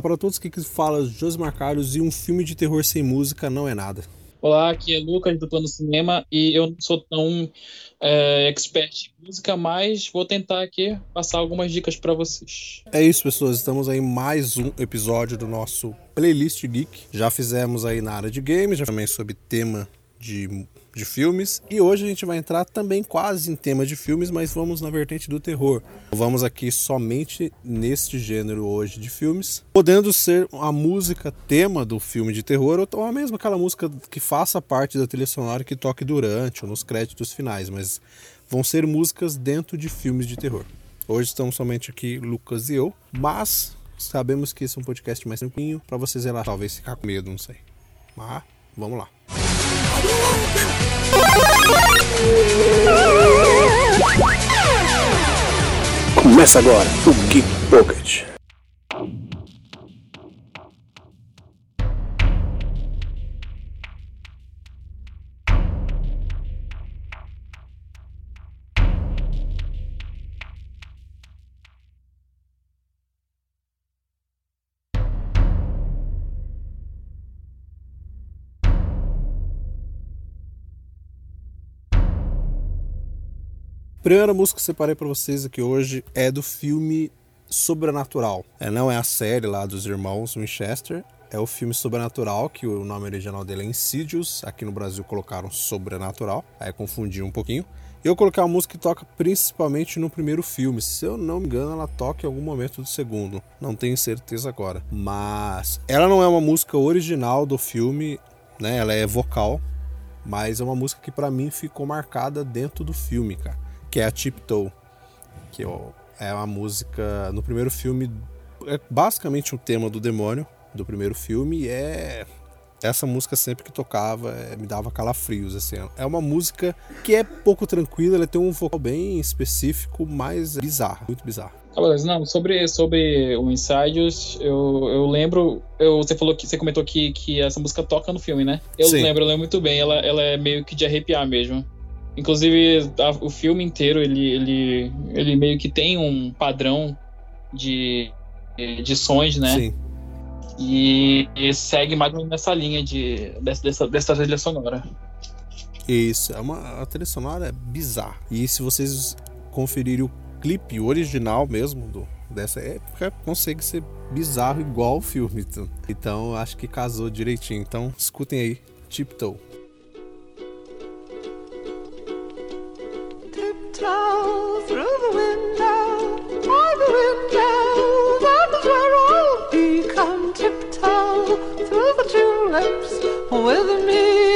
Olá para todos que fala Josmar Carlos e um filme de terror sem música não é nada. Olá, aqui é Lucas do Plano Cinema e eu não sou tão é, expert em música, mas vou tentar aqui passar algumas dicas para vocês. É isso, pessoas. Estamos aí em mais um episódio do nosso Playlist Geek. Já fizemos aí na área de games, já também sobre tema de de filmes. E hoje a gente vai entrar também quase em tema de filmes, mas vamos na vertente do terror. Vamos aqui somente neste gênero hoje de filmes, podendo ser a música tema do filme de terror ou a mesma aquela música que faça parte da trilha sonora que toque durante ou nos créditos finais, mas vão ser músicas dentro de filmes de terror. Hoje estamos somente aqui Lucas e eu, mas sabemos que esse é um podcast mais tranquilo para vocês relaxar, talvez ficar com medo, não sei. Mas vamos lá. Começa agora o Geek Pocket. Primeira música que separei para vocês aqui hoje é do filme Sobrenatural. É, não é a série lá dos irmãos Winchester, é o filme Sobrenatural, que o nome original dele é Insidious. Aqui no Brasil colocaram Sobrenatural, aí confundi um pouquinho. Eu coloquei uma música que toca principalmente no primeiro filme. Se eu não me engano, ela toca em algum momento do segundo. Não tenho certeza agora. Mas ela não é uma música original do filme, né? Ela é vocal, mas é uma música que para mim ficou marcada dentro do filme, cara que é a Tiptoe, que é uma música no primeiro filme, é basicamente o um tema do demônio do primeiro filme e é essa música sempre que tocava é, me dava calafrios assim. É uma música que é pouco tranquila, ela tem um vocal bem específico, mas é bizarro, muito bizarro. Não, sobre, sobre o Insidious, eu, eu lembro. Eu, você falou que você comentou que, que essa música toca no filme, né? Eu Sim. lembro, eu lembro muito bem. Ela, ela é meio que de arrepiar mesmo. Inclusive, a, o filme inteiro, ele, ele, ele meio que tem um padrão de edições, né? Sim. E, e segue mais ou menos nessa linha de, dessa, dessa trilha sonora. Isso, é uma a trilha sonora é bizarra. E se vocês conferirem o clipe original mesmo do, dessa época, consegue ser bizarro igual o filme. Então, então acho que casou direitinho. Então escutem aí, Tiptoe. Through the window, all the window, that is where I'll be. Come tiptoe through the tulips with me.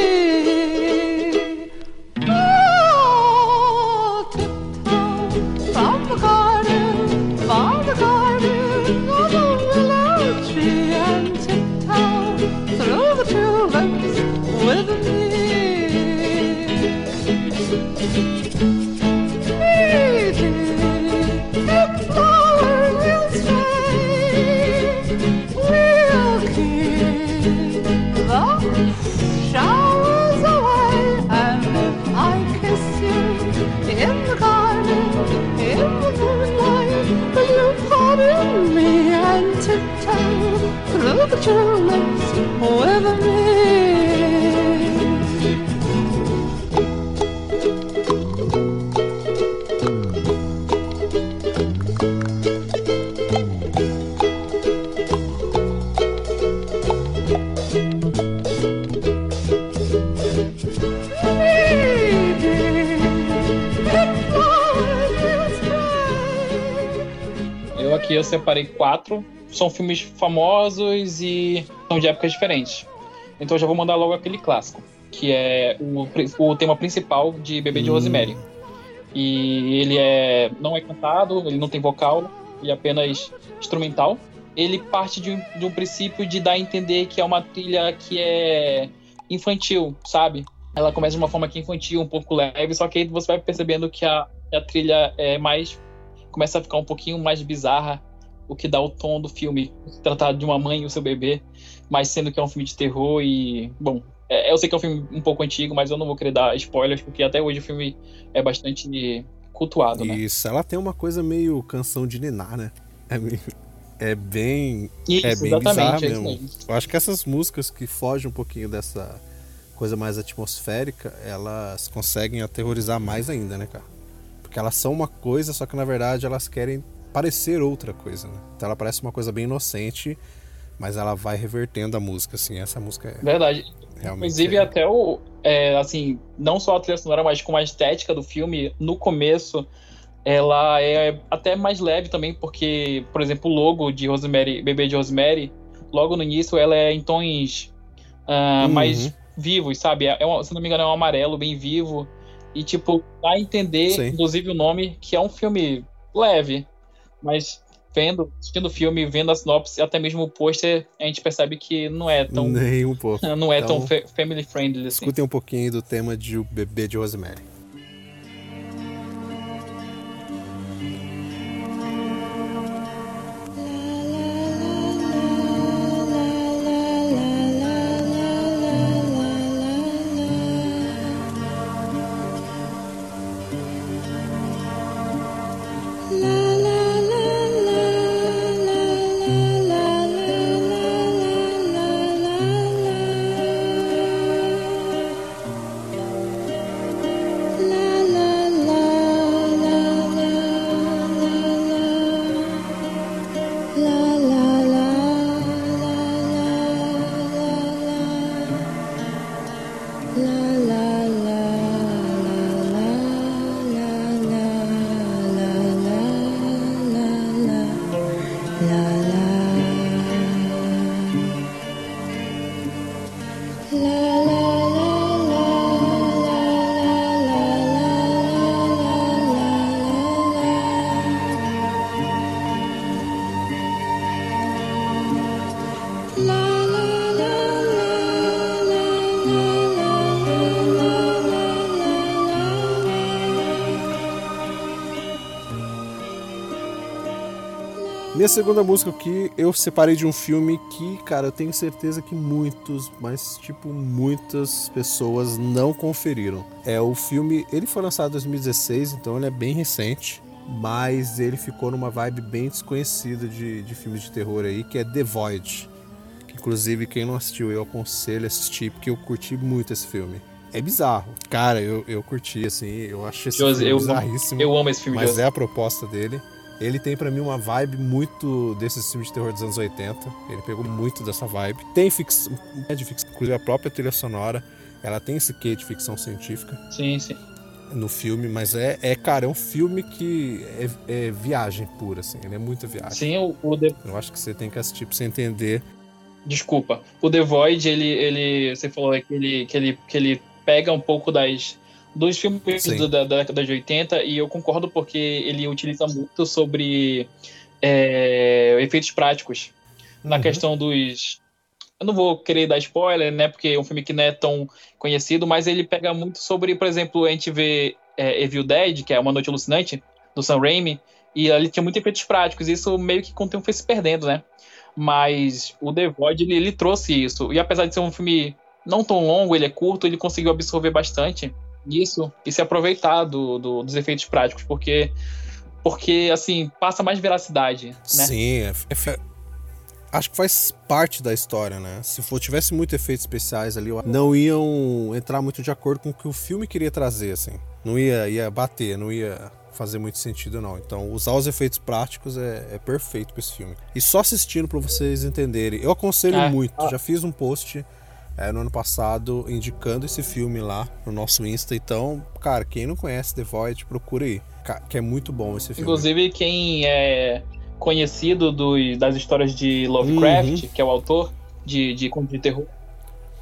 Separei quatro. São filmes famosos e são de épocas diferentes. Então eu já vou mandar logo aquele clássico, que é o, o tema principal de Bebê de hum. Rosemary. E ele é não é cantado, ele não tem vocal, ele é apenas instrumental. Ele parte de um, de um princípio de dar a entender que é uma trilha que é infantil, sabe? Ela começa de uma forma que é infantil, um pouco leve, só que aí você vai percebendo que a, a trilha é mais. começa a ficar um pouquinho mais bizarra, o que dá o tom do filme. Tratar de uma mãe e o seu bebê, mas sendo que é um filme de terror e. Bom, é, eu sei que é um filme um pouco antigo, mas eu não vou querer dar spoilers, porque até hoje o filme é bastante cultuado, né? Isso, ela tem uma coisa meio canção de Niná, né? É, meio, é bem. Isso, é bem exatamente, bizarro mesmo. Eu acho que essas músicas que fogem um pouquinho dessa coisa mais atmosférica, elas conseguem aterrorizar mais ainda, né, cara? Porque elas são uma coisa, só que na verdade elas querem parecer outra coisa, né? Então ela parece uma coisa bem inocente, mas ela vai revertendo a música, assim. Essa música é. Verdade. Realmente Inclusive, é... até o. É, assim, não só a trilha sonora, mas com a estética do filme, no começo, ela é até mais leve também, porque, por exemplo, o logo de Rosemary, Bebê de Rosemary, logo no início, ela é em tons uh, uhum. mais vivos, sabe? É, um, se não me engano, é um amarelo bem vivo. E, tipo, dá a entender, Sim. inclusive, o nome, que é um filme leve. Mas vendo, assistindo o filme, vendo a sinopse, até mesmo o pôster, a gente percebe que não é tão. Nem um pouco. Não é então, tão family friendly assim. Escutem um pouquinho do tema de O Bebê de Rosemary. Minha segunda música aqui eu separei de um filme que, cara, eu tenho certeza que muitos, mas tipo muitas pessoas não conferiram. É o filme, ele foi lançado em 2016, então ele é bem recente, mas ele ficou numa vibe bem desconhecida de, de filmes de terror aí, que é The Void. Que, inclusive, quem não assistiu, eu aconselho a assistir, porque eu curti muito esse filme é bizarro. Cara, eu, eu curti, assim, eu achei esse Josi, filme eu, bizarríssimo. Eu amo esse filme, Mas Josi. é a proposta dele. Ele tem para mim uma vibe muito desses filmes de terror dos anos 80. Ele pegou muito dessa vibe. Tem ficção, é de ficção, inclusive a própria trilha sonora, ela tem esse quê de ficção científica. Sim, sim. No filme, mas é, é cara, é um filme que é, é viagem pura, assim. Ele é muita viagem. Sim, o, o The... Eu acho que você tem que assistir pra você entender. Desculpa. O The Void, ele, ele você falou que ele, que ele, que ele pega um pouco das dos filmes da, da, década de 80 e eu concordo porque ele utiliza muito sobre é, efeitos práticos na uhum. questão dos eu não vou querer dar spoiler, né, porque é um filme que não é tão conhecido, mas ele pega muito sobre, por exemplo, a gente vê é, Evil Dead, que é Uma Noite Alucinante, do Sam Raimi, e ali tinha muitos efeitos práticos, e isso meio que com o tempo foi se perdendo, né? Mas o The Void, ele, ele trouxe isso, e apesar de ser um filme não tão longo, ele é curto, ele conseguiu absorver bastante isso e se aproveitar do, do, dos efeitos práticos, porque, porque assim, passa mais veracidade, né? Sim, é, é, acho que faz parte da história, né? Se for, tivesse muito efeitos especiais ali, não iam entrar muito de acordo com o que o filme queria trazer, assim. Não ia, ia bater, não ia fazer muito sentido, não. Então, usar os efeitos práticos é, é perfeito para esse filme. E só assistindo para vocês entenderem. Eu aconselho é. muito. Já fiz um post é, no ano passado indicando esse filme lá no nosso Insta. Então, cara, quem não conhece The Void, procura aí. Que é muito bom esse filme. Inclusive, quem é conhecido do, das histórias de Lovecraft, uhum. que é o autor de, de conto de terror,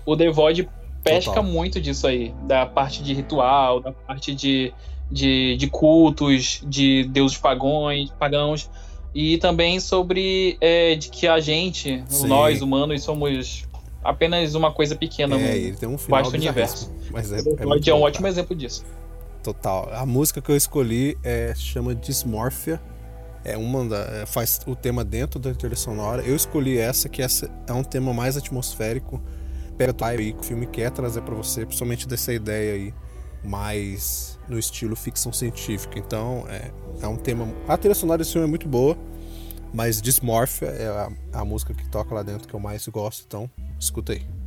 o The Void pesca Total. muito disso aí, da parte de ritual, da parte de, de, de cultos, de deuses pagões, pagãos, e também sobre é, de que a gente, Sim. nós humanos, somos apenas uma coisa pequena é, ele tem um final vasto universo. Mas é, é, é um ótimo exemplo disso. Total. A música que eu escolhi é chama Dysmorphia. É uma da, é, faz o tema dentro da trilha sonora. Eu escolhi essa que essa é um tema mais atmosférico. Pega aí que o filme quer trazer para você, principalmente dessa ideia aí mais no estilo ficção científica. Então, é, é um tema. A trilha sonora desse filme é muito boa, mas Dysmorphia é a, a música que toca lá dentro que eu mais gosto. Então, escuta aí.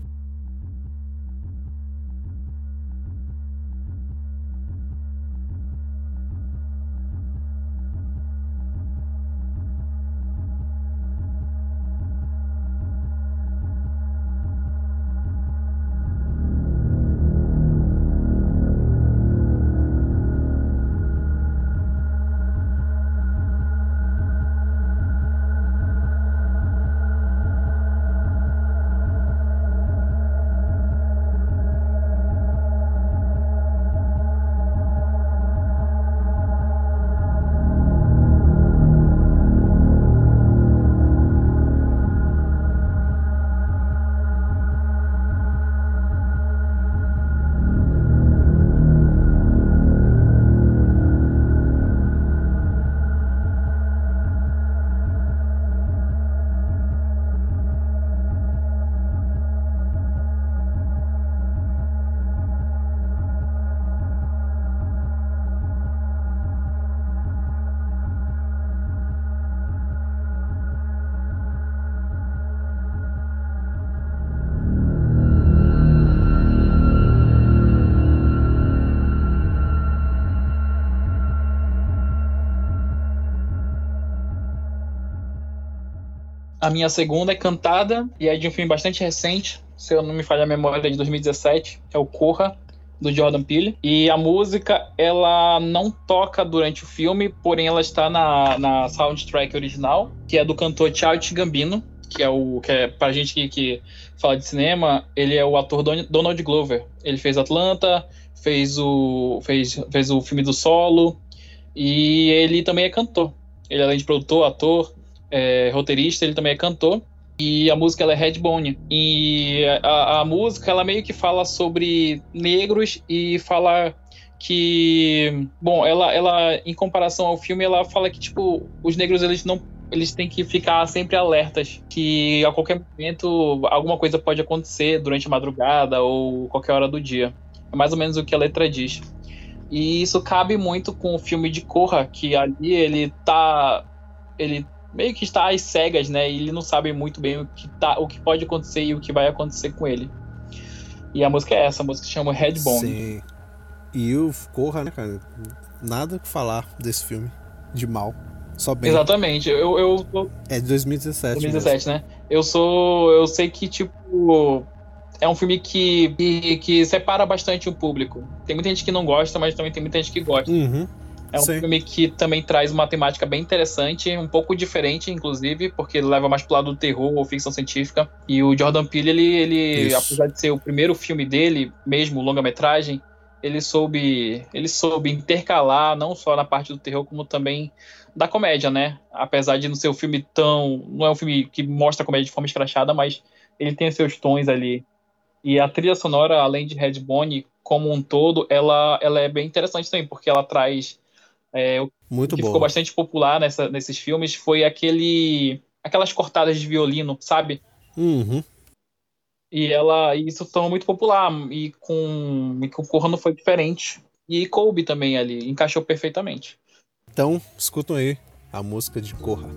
A minha segunda é Cantada, e é de um filme bastante recente, se eu não me falha a memória, é de 2017, é o Corra, do Jordan Peele. E a música, ela não toca durante o filme, porém ela está na, na soundtrack original, que é do cantor Charles Gambino, que é o que é pra gente que, que fala de cinema, ele é o ator Donald Glover. Ele fez Atlanta, fez o fez, fez o filme do Solo e ele também é cantor. Ele além de produtor, ator, é, roteirista, ele também é cantor. E a música ela é Redbone. E a, a, música ela meio que fala sobre negros e fala que, bom, ela, ela em comparação ao filme, ela fala que tipo os negros eles não eles têm que ficar sempre alertas que a qualquer momento alguma coisa pode acontecer durante a madrugada ou qualquer hora do dia. É mais ou menos o que a letra diz. E isso cabe muito com o filme de Corra, que ali ele tá ele meio que está às cegas, né? E ele não sabe muito bem o que, tá, o que pode acontecer e o que vai acontecer com ele. E a música é essa, a música se chama Redbone. Sim. E o Corra, né, cara? Nada que falar desse filme de mal. Só bem. Exatamente. Eu, eu, eu... É de 2017. 2017, mesmo. né? Eu sou. Eu sei que, tipo. É um filme que, que, que, separa bastante o público. Tem muita gente que não gosta, mas também tem muita gente que gosta. Uhum. É um Sim. filme que também traz uma temática bem interessante, um pouco diferente, inclusive, porque ele leva mais pro lado do terror ou ficção científica. E o Jordan Peele, ele, ele apesar de ser o primeiro filme dele, mesmo longa-metragem, ele soube, ele soube intercalar não só na parte do terror, como também da comédia, né? Apesar de não ser um filme tão. Não é um filme que mostra a comédia de forma escrachada, mas ele tem seus tons ali. E a trilha sonora, além de Redbone, como um todo, ela, ela é bem interessante também, porque ela traz é, Muito o que boa. ficou bastante popular nessa, nesses filmes foi aquele aquelas cortadas de violino, sabe? Uhum. E ela e isso tornou muito popular e com e com Corra não foi diferente. E coube também ali, encaixou perfeitamente. Então, escutam aí a música de Corra.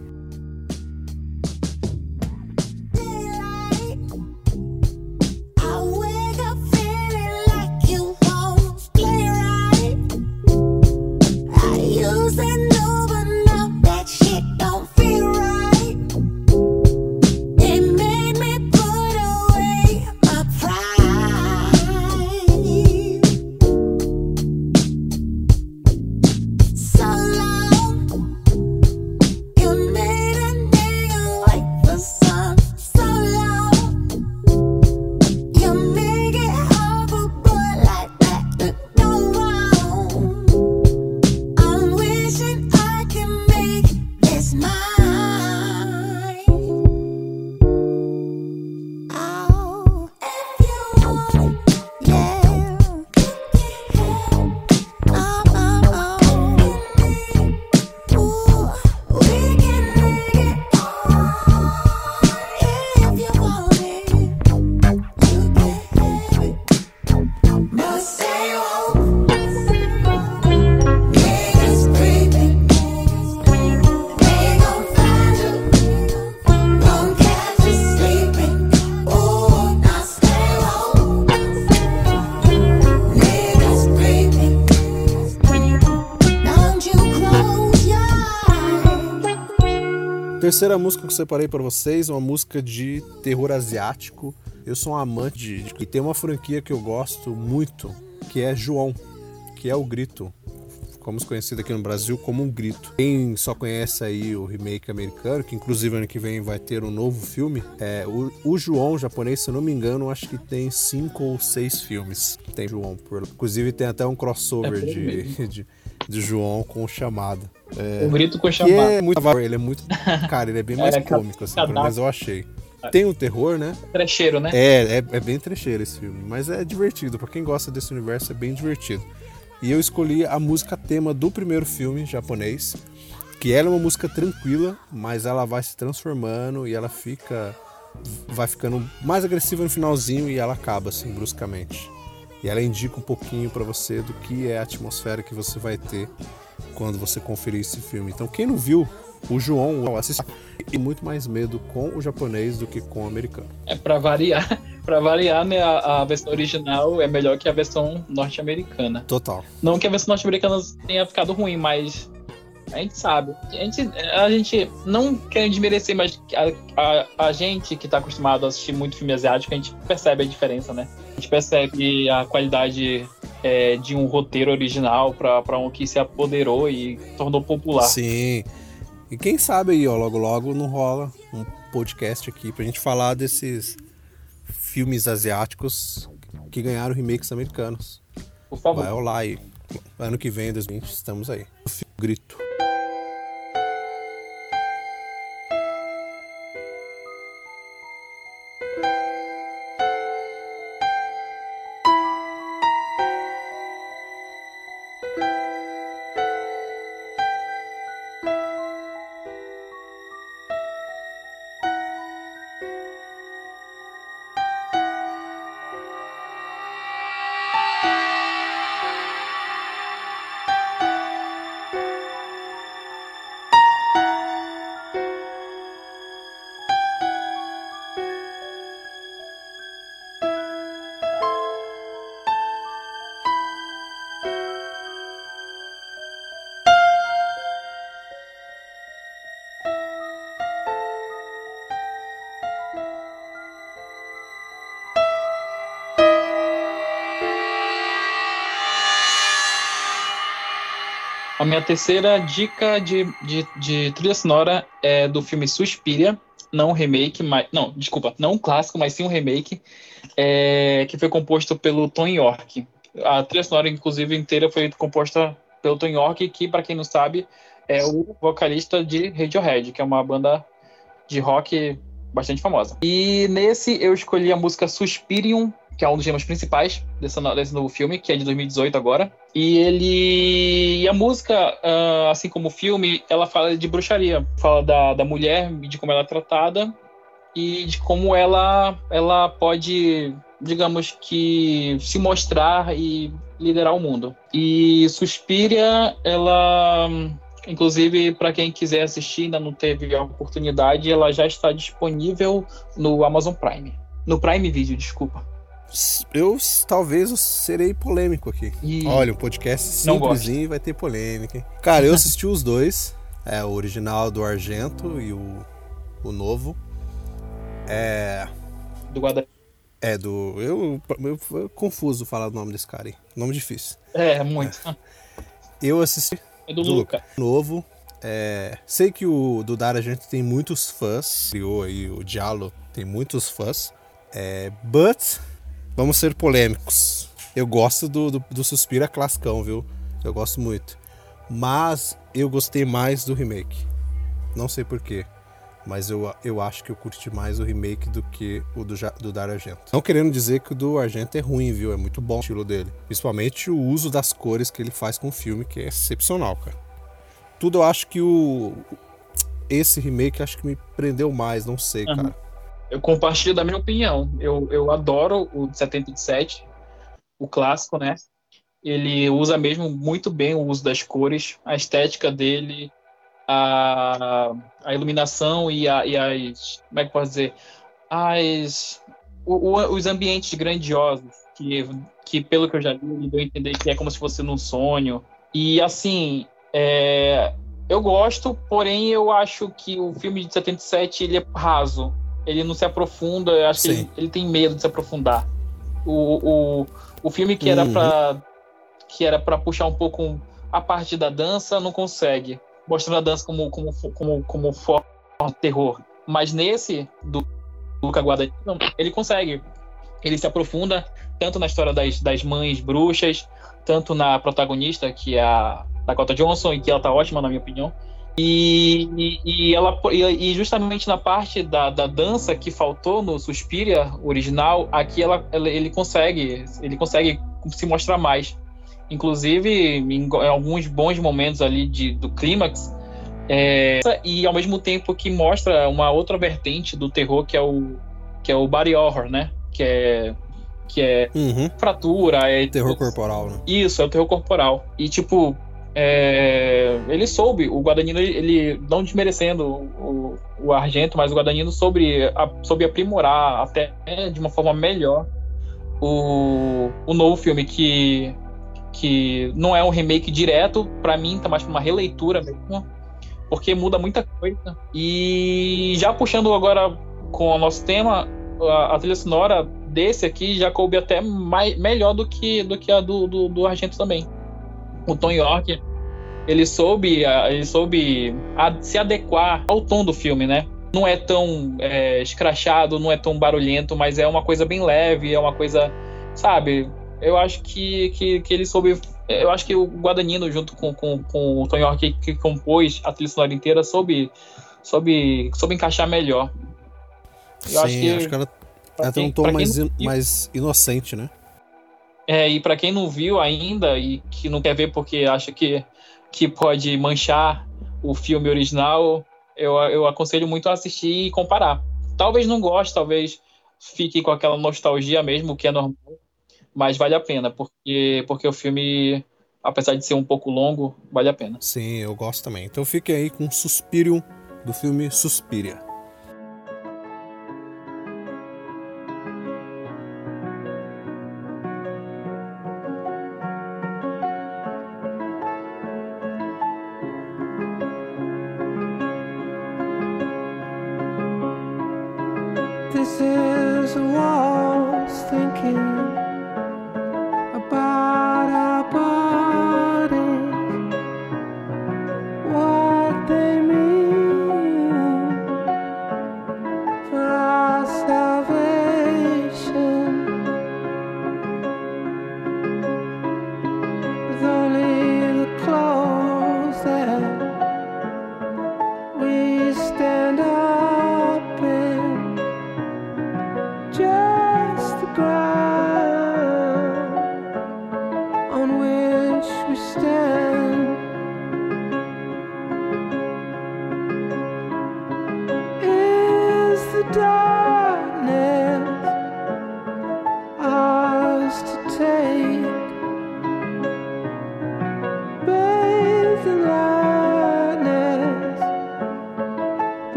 Terceira música que eu separei para vocês é uma música de terror asiático. Eu sou um amante de, de. E tem uma franquia que eu gosto muito, que é João, que é o Grito como conhecido aqui no Brasil como um grito. Quem só conhece aí o remake americano, que inclusive ano que vem vai ter um novo filme, é o, o João japonês, se eu não me engano, acho que tem cinco ou seis filmes. Tem João, por, inclusive tem até um crossover é de, de, de, João com chamada. É, o grito com chamada. É muito, ele é muito, cara, ele é bem mais é, cômico assim, menos eu achei. Tem um terror, né? Trecheiro, né? É, é, é bem trecheiro esse filme, mas é divertido. Para quem gosta desse universo, é bem divertido. E eu escolhi a música tema do primeiro filme japonês, que ela é uma música tranquila, mas ela vai se transformando e ela fica vai ficando mais agressiva no finalzinho e ela acaba assim bruscamente. E ela indica um pouquinho para você do que é a atmosfera que você vai ter quando você conferir esse filme. Então, quem não viu, o João assistiu e muito mais medo com o japonês do que com o americano. É para variar para variar, né, a, a, versão original é melhor que a versão norte-americana. Total. Não que a versão norte-americana tenha ficado ruim, mas a gente sabe. A gente, a gente não quer desmerecer, mas a, a, a gente que tá acostumado a assistir muito filme asiático, a gente percebe a diferença, né? A gente percebe a qualidade é, de um roteiro original para um que se apoderou e tornou popular. Sim. E quem sabe aí, ó, logo logo não rola um podcast aqui pra gente falar desses filmes asiáticos que ganharam remakes americanos. Por favor. Vai rolar aí. Ano que vem, 2020, estamos aí. Grito. A minha terceira dica de, de, de trilha sonora é do filme Suspiria, não um remake, mas. Não, desculpa, não um clássico, mas sim um remake, é, que foi composto pelo Tom York. A trilha sonora, inclusive, inteira foi composta pelo Tom York, que, para quem não sabe, é o vocalista de Radiohead, que é uma banda de rock bastante famosa. E nesse eu escolhi a música Suspirium, que é um dos temas principais desse, desse novo filme, que é de 2018 agora. E ele. E a música, uh, assim como o filme, ela fala de bruxaria. Fala da, da mulher, de como ela é tratada e de como ela, ela pode, digamos que, se mostrar e liderar o mundo. E Suspiria, ela. Inclusive, para quem quiser assistir, ainda não teve a oportunidade, ela já está disponível no Amazon Prime. No Prime Video, desculpa eu talvez eu serei polêmico aqui. E... Olha, um podcast simplesinho vai ter polêmica. Hein? Cara, eu assisti os dois. É, o original do Argento e o, o novo. É. Do Guadalupe. É, do. Eu, eu, eu, confuso falar o nome desse cara aí. Nome difícil. É, muito. É. Eu assisti. É do, do Luca. Novo. É, sei que o do Dar Argento tem muitos fãs. Criou aí o Diallo, tem muitos fãs. É, but Vamos ser polêmicos. Eu gosto do, do, do Suspira classicão, viu? Eu gosto muito. Mas eu gostei mais do remake. Não sei porquê. Mas eu, eu acho que eu curti mais o remake do que o do, do Dario Argento. Não querendo dizer que o do Argento é ruim, viu? É muito bom o estilo dele. Principalmente o uso das cores que ele faz com o filme, que é excepcional, cara. Tudo eu acho que o. Esse remake acho que me prendeu mais, não sei, uhum. cara eu compartilho da minha opinião. Eu, eu adoro o 77, o clássico, né? Ele usa mesmo muito bem o uso das cores, a estética dele, a, a iluminação e, a, e as. Como é que posso dizer? As, o, o, os ambientes grandiosos, que, que pelo que eu já me deu a entender que é como se fosse num sonho. E assim, é, Eu gosto, porém eu acho que o filme de 77 ele é raso. Ele não se aprofunda, eu acho Sim. que ele, ele, tem medo de se aprofundar. O, o, o filme que era uhum. para que era para puxar um pouco a parte da dança não consegue, mostrando a dança como como como como forma de terror. Mas nesse do Luca Guadagnino, ele consegue. Ele se aprofunda tanto na história das, das mães bruxas, tanto na protagonista, que é a Dakota Johnson, e que ela tá ótima, na minha opinião. E, e, ela, e, justamente na parte da, da dança que faltou no Suspiria original, aqui ela, ela, ele consegue ele consegue se mostrar mais. Inclusive, em, em alguns bons momentos ali de, do clímax, é, e ao mesmo tempo que mostra uma outra vertente do terror que é o que é o body horror, né? Que é que é uhum. fratura, é terror corporal, né? Isso, é o terror corporal. E tipo, é, ele soube, o Guadagnino, ele, não desmerecendo o, o Argento, mas o Guadagnino soube, a, soube aprimorar até de uma forma melhor o, o novo filme, que, que não é um remake direto, para mim tá mais pra uma releitura mesmo, porque muda muita coisa. E já puxando agora com o nosso tema, a, a trilha sonora desse aqui já coube até mais, melhor do que, do que a do, do, do Argento também. O Tom York, ele soube, ele soube se adequar ao tom do filme, né? Não é tão é, escrachado, não é tão barulhento, mas é uma coisa bem leve, é uma coisa, sabe? Eu acho que, que, que ele soube eu acho que o Guadagnino, junto com, com, com o Tony York, que, que compôs a trilha sonora inteira, soube, soube, soube encaixar melhor. Eu Sim, acho que, acho que ela, ela tem um tom mais, in, mais inocente, né? É, e para quem não viu ainda e que não quer ver porque acha que, que pode manchar o filme original, eu, eu aconselho muito a assistir e comparar. Talvez não goste, talvez fique com aquela nostalgia mesmo, que é normal mas vale a pena, porque, porque o filme, apesar de ser um pouco longo, vale a pena. Sim, eu gosto também. Então fique aí com Suspirium do filme Suspiria.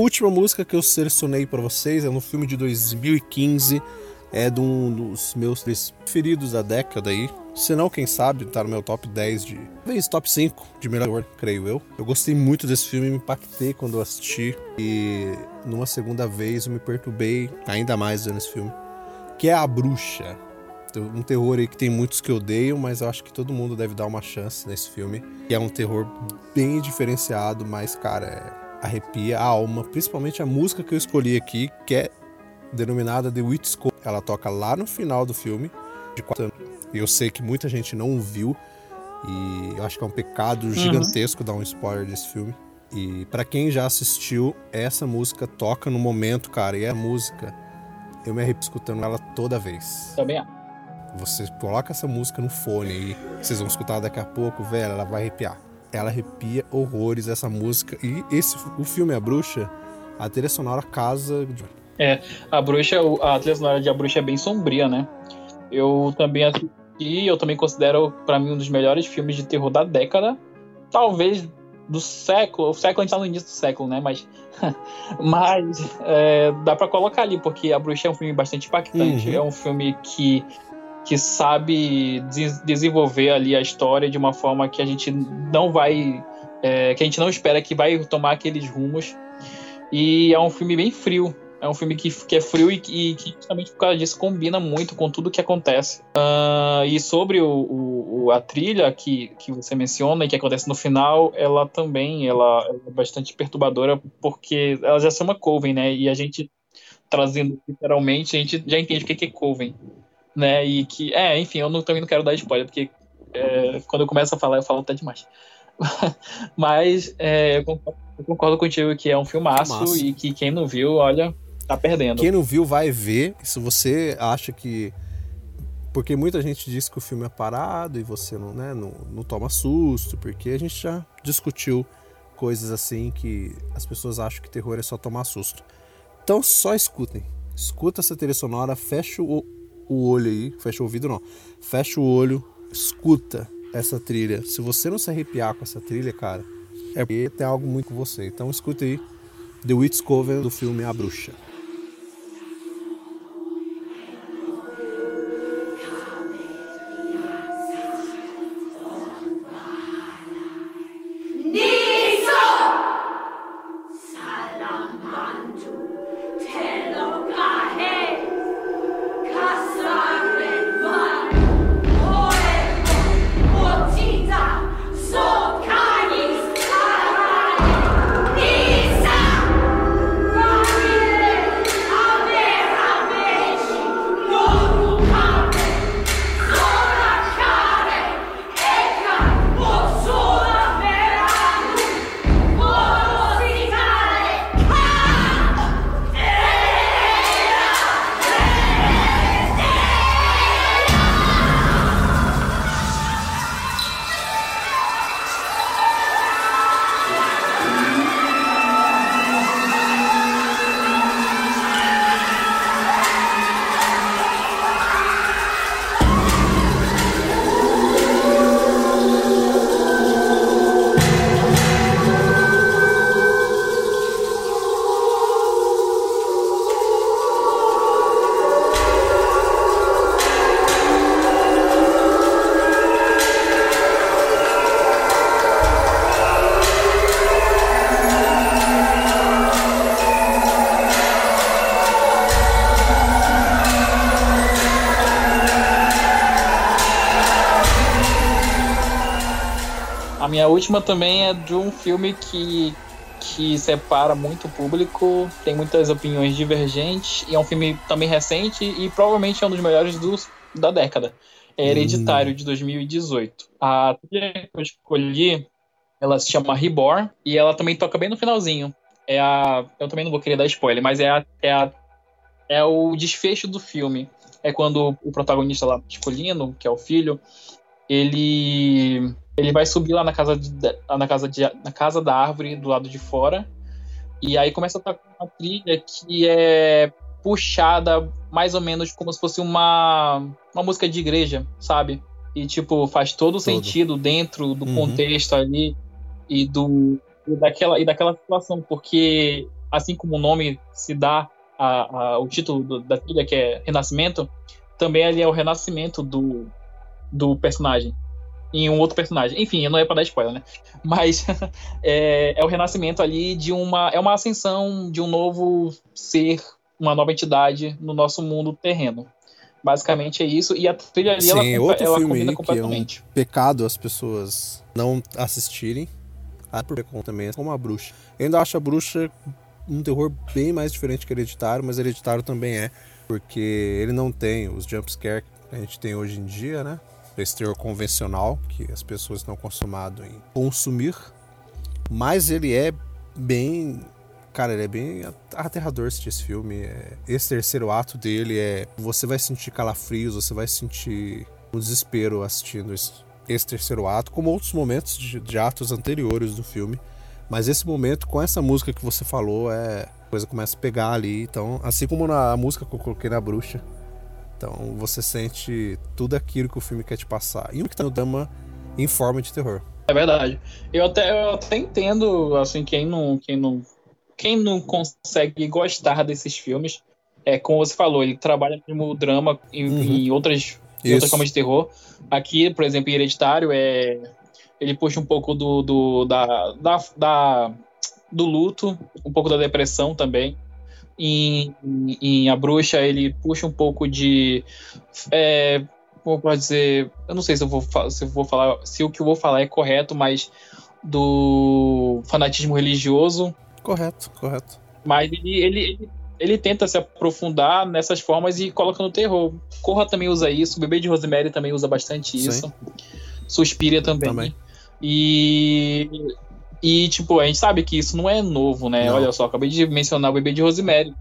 Última música que eu selecionei para vocês é no filme de 2015, é de um dos meus preferidos da década aí. Se não, quem sabe, tá no meu top 10 de. Talvez top 5 de melhor, creio eu. Eu gostei muito desse filme, me impactei quando eu assisti. E numa segunda vez eu me perturbei ainda mais vendo esse filme. Que é A Bruxa. Um terror aí que tem muitos que odeiam, mas eu acho que todo mundo deve dar uma chance nesse filme. Que é um terror bem diferenciado, mas, cara, é arrepia a alma, principalmente a música que eu escolhi aqui, que é denominada The Witch School. Ela toca lá no final do filme, de quatro anos. E eu sei que muita gente não viu, e eu acho que é um pecado uhum. gigantesco dar um spoiler desse filme. E para quem já assistiu, essa música toca no momento, cara, e a música, eu me arrepio escutando ela toda vez. Também é. Você coloca essa música no fone aí, vocês vão escutar daqui a pouco, velho, ela vai arrepiar ela arrepia horrores essa música. E esse, o filme A Bruxa, a trilha sonora casa. É, a bruxa, a trilha sonora de A Bruxa é bem sombria, né? Eu também assisti, eu também considero para mim um dos melhores filmes de terror da década. Talvez do século. O século a gente tá no início do século, né? Mas, mas é, dá para colocar ali, porque A Bruxa é um filme bastante impactante. Uhum. É um filme que, que sabe des desenvolver ali a história de uma forma que a gente não vai. É, que a gente não espera que vai tomar aqueles rumos. E é um filme bem frio. É um filme que, que é frio e, e que justamente por causa disso combina muito com tudo que acontece. Uh, e sobre o, o, a trilha que, que você menciona e que acontece no final, ela também ela é bastante perturbadora porque ela já chama Coven, né? E a gente trazendo literalmente, a gente já entende o que é Coven, né? E que, é, enfim, eu não, também não quero dar spoiler porque é, quando eu começo a falar, eu falo até demais. Mas é, eu, concordo, eu, concordo, contigo que é um filmaço, filmaço e que quem não viu, olha, tá perdendo. Quem não viu vai ver. Se você acha que. Porque muita gente diz que o filme é parado e você não, né, não, não toma susto, porque a gente já discutiu coisas assim que as pessoas acham que terror é só tomar susto. Então só escutem. Escuta essa trilha sonora, fecha o, o olho aí, fecha o ouvido não. Fecha o olho, escuta essa trilha. Se você não se arrepiar com essa trilha, cara, é porque tem algo muito com você. Então escuta aí The Witch Coven do filme A Bruxa. Última também é de um filme que, que separa muito o público, tem muitas opiniões divergentes, e é um filme também recente e provavelmente é um dos melhores dos, da década. É Hereditário, hum. de 2018. A trilha que eu escolhi, ela se chama Reborn, e ela também toca bem no finalzinho. É a. Eu também não vou querer dar spoiler, mas é a, é a é o desfecho do filme. É quando o protagonista lá, escolhendo, que é o filho, ele ele vai subir lá na casa, de, na casa, de, na casa da árvore do lado de fora. E aí começa a tocar uma trilha que é puxada mais ou menos como se fosse uma, uma música de igreja, sabe? E, tipo, faz todo, todo. sentido dentro do uhum. contexto ali e do e daquela, e daquela situação, porque assim como o nome se dá a, a, o título do, da trilha, que é Renascimento, também ali é o renascimento do, do personagem em um outro personagem. Enfim, não é para dar spoiler, né? Mas é, é, o renascimento ali de uma. É uma ascensão de um novo ser, uma nova entidade no nosso mundo terreno. Basicamente é isso. E a trilha ali, Sim, ela, outro ela filme combina completamente. Que é um pecado as pessoas não assistirem. Ah, por também, como a bruxa. Eu ainda acho a bruxa um terror bem mais diferente que Hereditário, mas Hereditário também é. Porque ele não tem os jumpscare que a gente tem hoje em dia, né? Esse terror convencional que as pessoas estão acostumadas em consumir, mas ele é bem, cara, ele é bem aterrador esse filme. É, esse terceiro ato dele é, você vai sentir calafrios, você vai sentir um desespero assistindo esse terceiro ato, como outros momentos de, de atos anteriores do filme. Mas esse momento, com essa música que você falou, é a coisa começa a pegar ali. Então, assim como na música que eu coloquei na bruxa, então você sente tudo aquilo que o filme quer te passar. E o que tá no drama em forma de terror. É verdade. Eu até, eu até entendo, assim, quem não, quem não, quem não consegue gostar desses filmes. É, como você falou, ele trabalha como drama em, uhum. em outras, em outras formas de terror. Aqui, por exemplo, em Hereditário, é, ele puxa um pouco do, do da, da, da, do luto, um pouco da depressão também. Em, em A Bruxa, ele puxa um pouco de. É, como pode dizer. Eu não sei se eu, vou, se eu vou falar. Se o que eu vou falar é correto, mas. Do fanatismo religioso. Correto, correto. Mas ele, ele, ele, ele tenta se aprofundar nessas formas e coloca no terror. Corra também usa isso, o Bebê de Rosemary também usa bastante isso. Sim. Suspira também. também. E e, tipo, a gente sabe que isso não é novo, né? Não. Olha só, acabei de mencionar o bebê de Rosemary.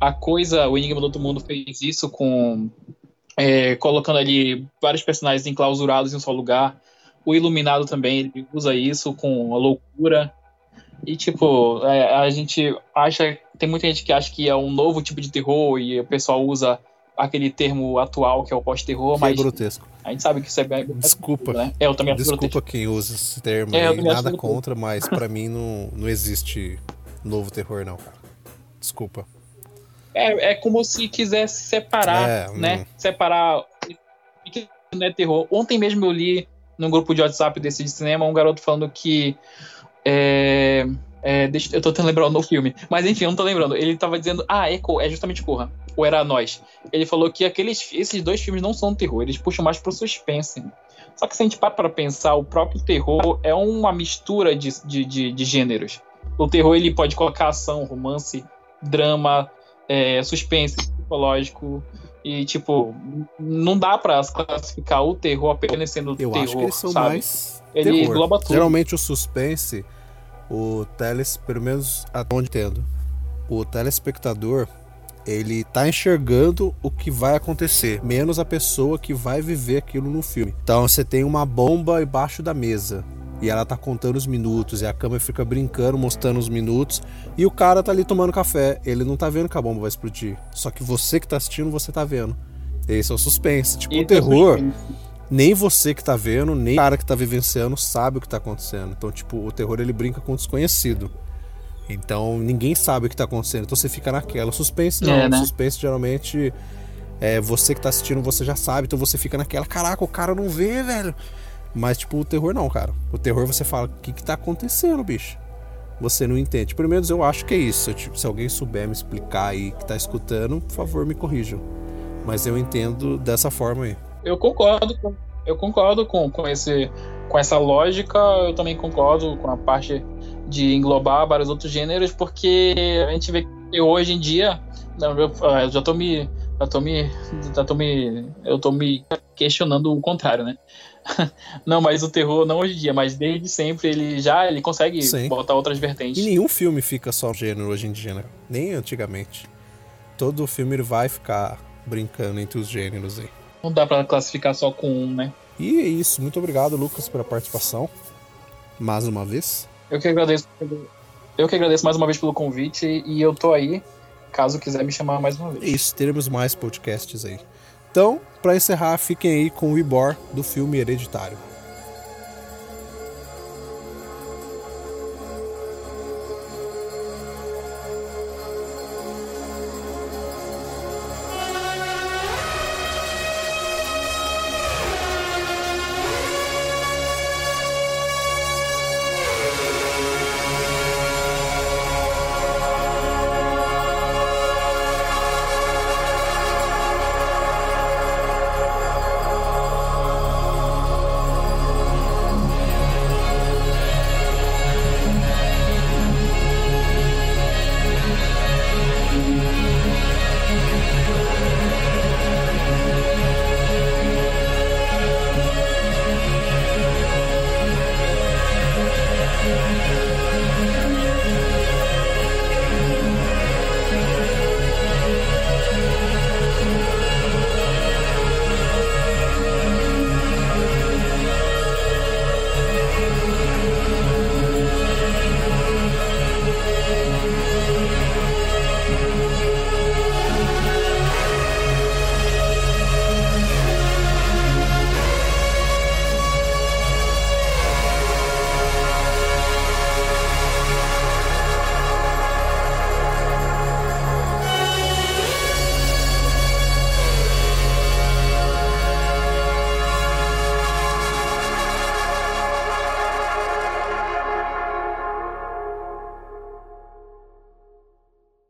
A coisa, o Enigma do Outro Mundo fez isso com. É, colocando ali vários personagens enclausurados em um só lugar. O Iluminado também, ele usa isso com a loucura. E, tipo, é, a gente acha. Tem muita gente que acha que é um novo tipo de terror e o pessoal usa aquele termo atual que é o pós-terror, mas. É grotesco. A gente sabe que isso é bem. Desculpa. Né? É, eu também Desculpa quem usa esse termo. É, nada contra, mas para mim não, não existe novo terror, não, cara. Desculpa. É, é como se quisesse separar, é, né? Hum. Separar que não é terror. Ontem mesmo eu li num grupo de WhatsApp desse de cinema um garoto falando que. É, é, deixa, eu tô tentando lembrar o novo filme. Mas enfim, eu não tô lembrando. Ele tava dizendo, ah, é, é justamente Corra. Ou era Nós. Ele falou que aqueles, esses dois filmes não são terror, eles puxam mais pro suspense. Só que se a gente para pra pensar, o próprio terror é uma mistura de, de, de, de gêneros. O terror ele pode colocar ação, romance, drama, é, suspense psicológico. E, tipo, não dá pra classificar o terror apenas sendo eu terror. Acho que eles são sabe? mais. Ele terror. engloba tudo. Geralmente o suspense o teles, pelo menos até onde entendo, o telespectador ele tá enxergando o que vai acontecer, menos a pessoa que vai viver aquilo no filme. Então você tem uma bomba embaixo da mesa e ela tá contando os minutos e a câmera fica brincando, mostrando os minutos e o cara tá ali tomando café, ele não tá vendo que a bomba vai explodir. Só que você que tá assistindo, você tá vendo. Esse é o suspense. Tipo, e o terror nem você que tá vendo, nem o cara que tá vivenciando sabe o que tá acontecendo. Então, tipo, o terror ele brinca com o desconhecido. Então, ninguém sabe o que tá acontecendo. Então você fica naquela. Suspense não. É, né? Suspense geralmente é você que tá assistindo, você já sabe. Então você fica naquela, caraca, o cara não vê, velho. Mas, tipo, o terror não, cara. O terror você fala, o que que tá acontecendo, bicho? Você não entende. Pelo menos eu acho que é isso. Tipo, se alguém souber me explicar aí que tá escutando, por favor, me corrijam. Mas eu entendo dessa forma aí. Eu concordo com, eu concordo com, com, esse, com essa lógica, eu também concordo com a parte de englobar vários outros gêneros, porque a gente vê que hoje em dia, eu, ah, eu já tô me. Já tô me. Já tô me. Eu tô me questionando o contrário, né? não, mas o terror, não hoje em dia, mas desde sempre ele já ele consegue Sim. botar outras vertentes. E nenhum filme fica só gênero hoje em dia, né? Nem antigamente. Todo filme vai ficar brincando entre os gêneros aí. Não dá para classificar só com um, né? E é isso. Muito obrigado, Lucas, pela participação. Mais uma vez. Eu que agradeço. Eu que agradeço mais uma vez pelo convite e eu tô aí, caso quiser me chamar mais uma vez. É isso, teremos mais podcasts aí. Então, para encerrar, fiquem aí com o Ibor do filme Hereditário.